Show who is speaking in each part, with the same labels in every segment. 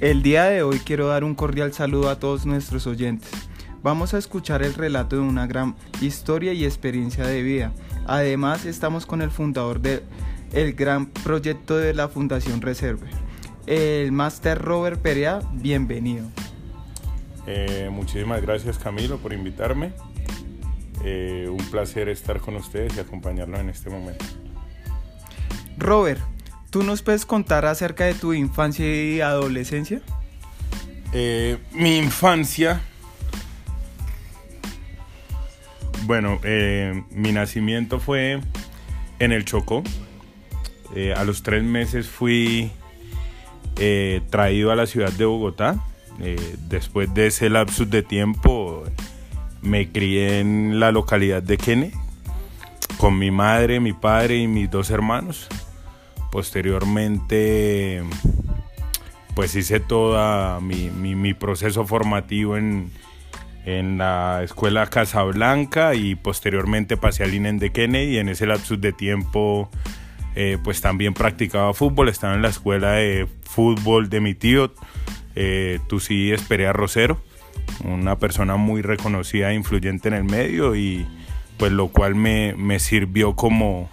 Speaker 1: El día de hoy quiero dar un cordial saludo a todos nuestros oyentes. Vamos a escuchar el relato de una gran historia y experiencia de vida. Además, estamos con el fundador del el gran proyecto de la Fundación Reserve, el Máster Robert Perea. Bienvenido.
Speaker 2: Eh, muchísimas gracias Camilo por invitarme. Eh, un placer estar con ustedes y acompañarlos en este momento.
Speaker 1: Robert, ¿Tú nos puedes contar acerca de tu infancia y adolescencia?
Speaker 2: Eh, mi infancia. Bueno, eh, mi nacimiento fue en el Chocó. Eh, a los tres meses fui traído a la ciudad de Bogotá. después de ese lapsus de tiempo, me crié en la localidad de Kene con mi madre, mi padre y mis dos hermanos. Posteriormente, pues hice todo mi, proceso formativo en, la escuela Casablanca y posteriormente pasé al INEN de Kennedy. Y en ese lapsus de tiempo eh, pues también practicaba fútbol, estaba en la escuela de fútbol de mi tío, eh, esperé a Rosero, una persona muy reconocida e influyente en el medio y pues lo cual me, me sirvió como,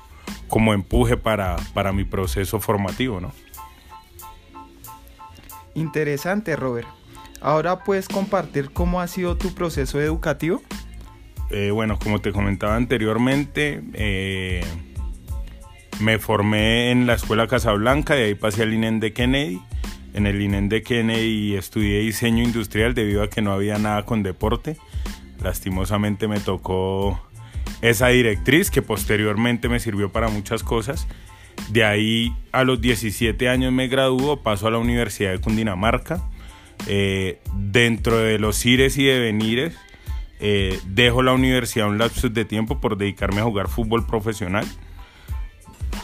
Speaker 2: como empuje para, mi proceso formativo, ¿no?
Speaker 1: Interesante, Robert. Ahora puedes compartir cómo ha sido tu proceso educativo.
Speaker 2: Eh, bueno, como te comentaba anteriormente, eh, me formé en la Escuela Casablanca y ahí pasé al INEN de Kennedy. En el INEN de Kennedy estudié diseño industrial debido a que no había nada con deporte. Lastimosamente me tocó esa directriz que posteriormente me sirvió para muchas cosas. De ahí a los 17 años me graduó, paso a la Universidad de Cundinamarca. Eh, dentro de los ires y devenires, eh, dejo la universidad un lapsus de tiempo por dedicarme a jugar fútbol profesional,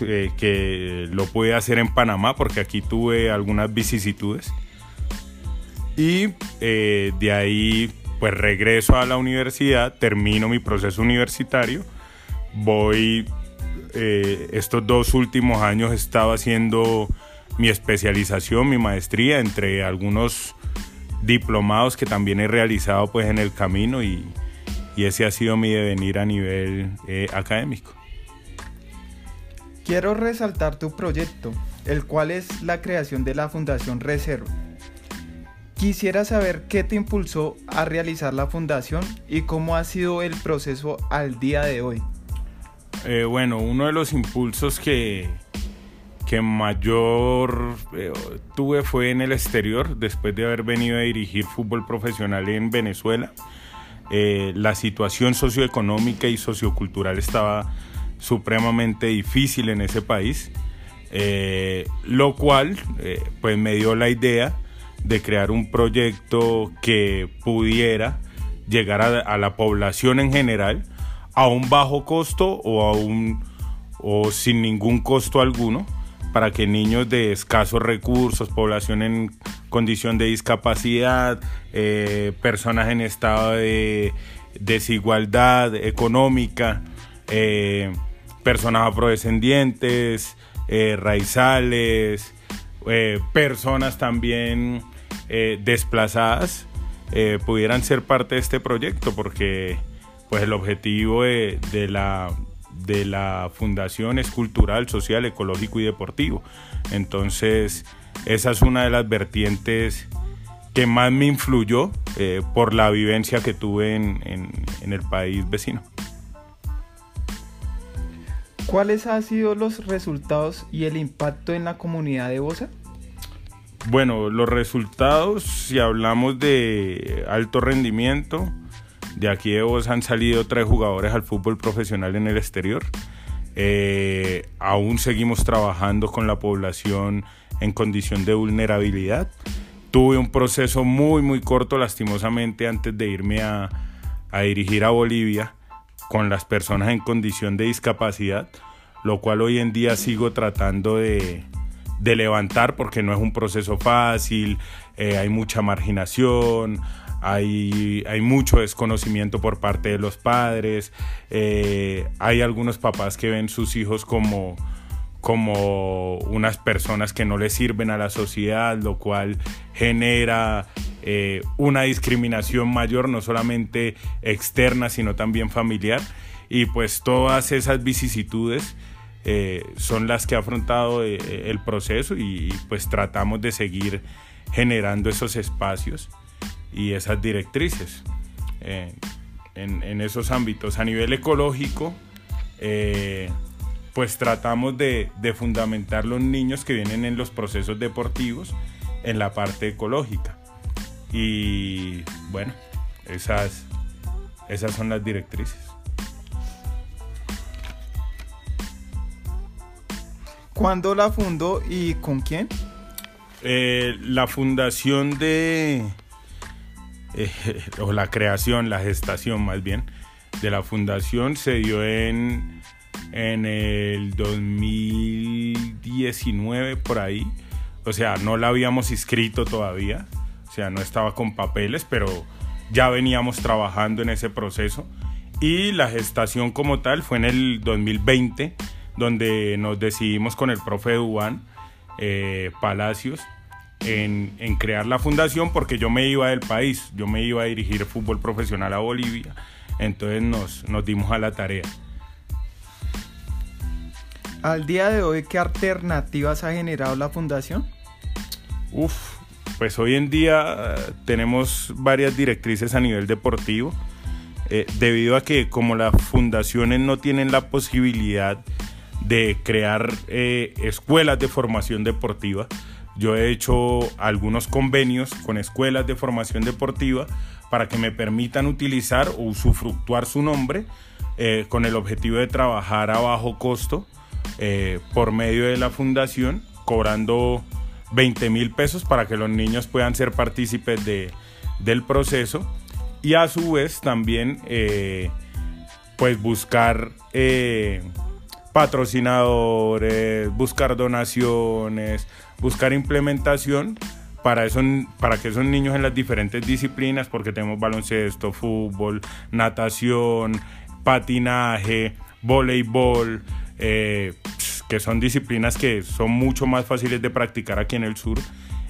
Speaker 2: eh, que lo pude hacer en Panamá porque aquí tuve algunas vicisitudes. Y de ahí pues regreso a la universidad, termino mi proceso universitario, voy, eh, estos dos últimos años he estado haciendo mi especialización, mi maestría, entre algunos diplomados que también he realizado pues en el camino y, ese ha sido mi devenir a nivel eh, académico.
Speaker 1: Quiero resaltar tu proyecto, el cual es la creación de la Fundación Reserva Quisiera saber qué te impulsó a realizar la fundación y cómo ha sido el proceso al día de hoy.
Speaker 2: Eh, bueno, uno de los impulsos que, que mayor eh, tuve fue en el exterior, después de haber venido a dirigir fútbol profesional en Venezuela. Eh, la situación socioeconómica y sociocultural estaba supremamente difícil en ese país, lo cual pues me dio la idea de crear un proyecto que pudiera llegar a, la población en general a un bajo costo o, a un, o sin ningún costo alguno para que niños de escasos recursos, población en condición de discapacidad, eh, personas en estado de desigualdad económica, eh, personas afrodescendientes, eh, raizales, personas también eh, desplazadas eh, pudieran ser parte de este proyecto porque pues el objetivo de, la, de la fundación es cultural, social, ecológico y deportivo. Entonces esa es una de las vertientes que más me influyó eh, por la vivencia que tuve en, en, el país vecino.
Speaker 1: ¿Cuáles han sido los resultados y el impacto en la comunidad de Bosa?
Speaker 2: Bueno, los resultados, si hablamos de alto rendimiento, de aquí de vos han salido tres jugadores al fútbol profesional en el exterior. Eh, aún seguimos trabajando con la población en condición de vulnerabilidad. Tuve un proceso muy, muy corto, lastimosamente, antes de irme a, a dirigir a Bolivia con las personas en condición de discapacidad, lo cual hoy en día sigo tratando de, de levantar porque no es un proceso fácil, eh, hay mucha marginación, hay, hay, mucho desconocimiento por parte de los padres, eh, hay algunos papás que ven sus hijos como, como unas personas que no le sirven a la sociedad, lo cual genera eh, una discriminación mayor, no solamente externa, sino también familiar. Y pues todas esas vicisitudes eh, son las que ha afrontado eh, el proceso y, pues tratamos de seguir generando esos espacios y esas directrices en, esos ámbitos. A nivel ecológico, pues tratamos de, fundamentar los niños que vienen en los procesos deportivos en la parte ecológica. Y bueno, esas, esas son las directrices.
Speaker 1: ¿Cuándo la fundó y con quién?
Speaker 2: Eh, la fundación de, eh, o la creación, la gestación más bien, de la fundación se dio en en el 2019 por ahí. O sea, no la habíamos inscrito todavía. O sea, no estaba con papeles, pero ya veníamos trabajando en ese proceso. Y la gestación como tal fue en el 2020, donde nos decidimos con el profe Duan eh, Palacios en, en, crear la fundación porque yo me iba del país, yo me iba a dirigir fútbol profesional a Bolivia. Entonces nos, nos dimos a la tarea.
Speaker 1: Al día de hoy, ¿qué alternativas ha generado la fundación?
Speaker 2: Uf, pues hoy en día eh, tenemos varias directrices a nivel deportivo, eh, debido a que como las fundaciones no tienen la posibilidad de crear eh, escuelas de formación deportiva, yo he hecho algunos convenios con escuelas de formación deportiva para que me permitan utilizar o usufructuar su nombre con el objetivo de trabajar a bajo costo eh, por medio de la fundación, cobrando 20 mil pesos para que los niños puedan ser partícipes de, del proceso. Y a su vez también eh, pues buscar eh, patrocinadores, buscar donaciones, buscar implementación para, eso, para que esos niños en las diferentes disciplinas, porque tenemos baloncesto, fútbol, natación, patinaje, voleibol, eh, que son disciplinas que son mucho más fáciles de practicar aquí en el sur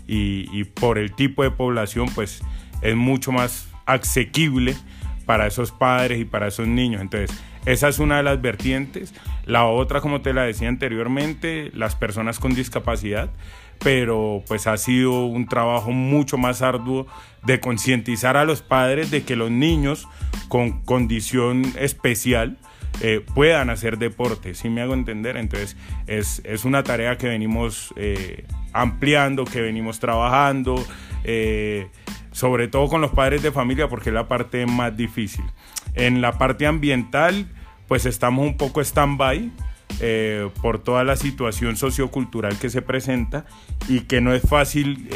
Speaker 2: y, por el tipo de población pues es mucho más asequible para esos padres y para esos niños. Entonces, esa es una de las vertientes. La otra, como te la decía anteriormente, las personas con discapacidad, pero pues ha sido un trabajo mucho más arduo de concientizar a los padres de que los niños con condición especial eh, puedan hacer deporte, si me hago entender. Entonces es, es una tarea que venimos eh, ampliando, que venimos trabajando, eh, sobre todo con los padres de familia, porque es la parte más difícil. En la parte ambiental, pues estamos un poco stand-by. por toda la situación sociocultural que se presenta y que no es fácil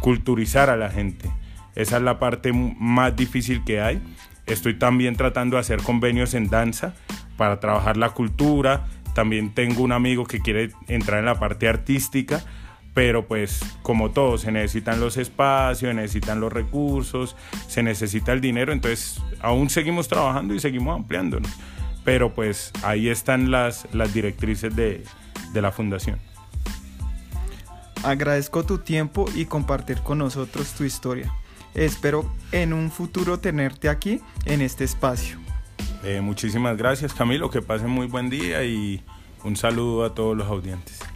Speaker 2: culturizar a la gente. Esa es la parte más difícil que hay. Estoy también tratando de hacer convenios en danza para trabajar la cultura. También tengo un amigo que quiere entrar en la parte artística, pero pues como todo, se necesitan los espacios, se necesitan los recursos, se necesita el dinero, entonces aún seguimos trabajando y seguimos ampliándonos. Pero pues ahí están las, las directrices de, de la fundación.
Speaker 1: Agradezco tu tiempo y compartir con nosotros tu historia. Espero en un futuro tenerte aquí en este espacio.
Speaker 2: Eh, muchísimas gracias Camilo, que pasen muy buen día y un saludo a todos los audientes.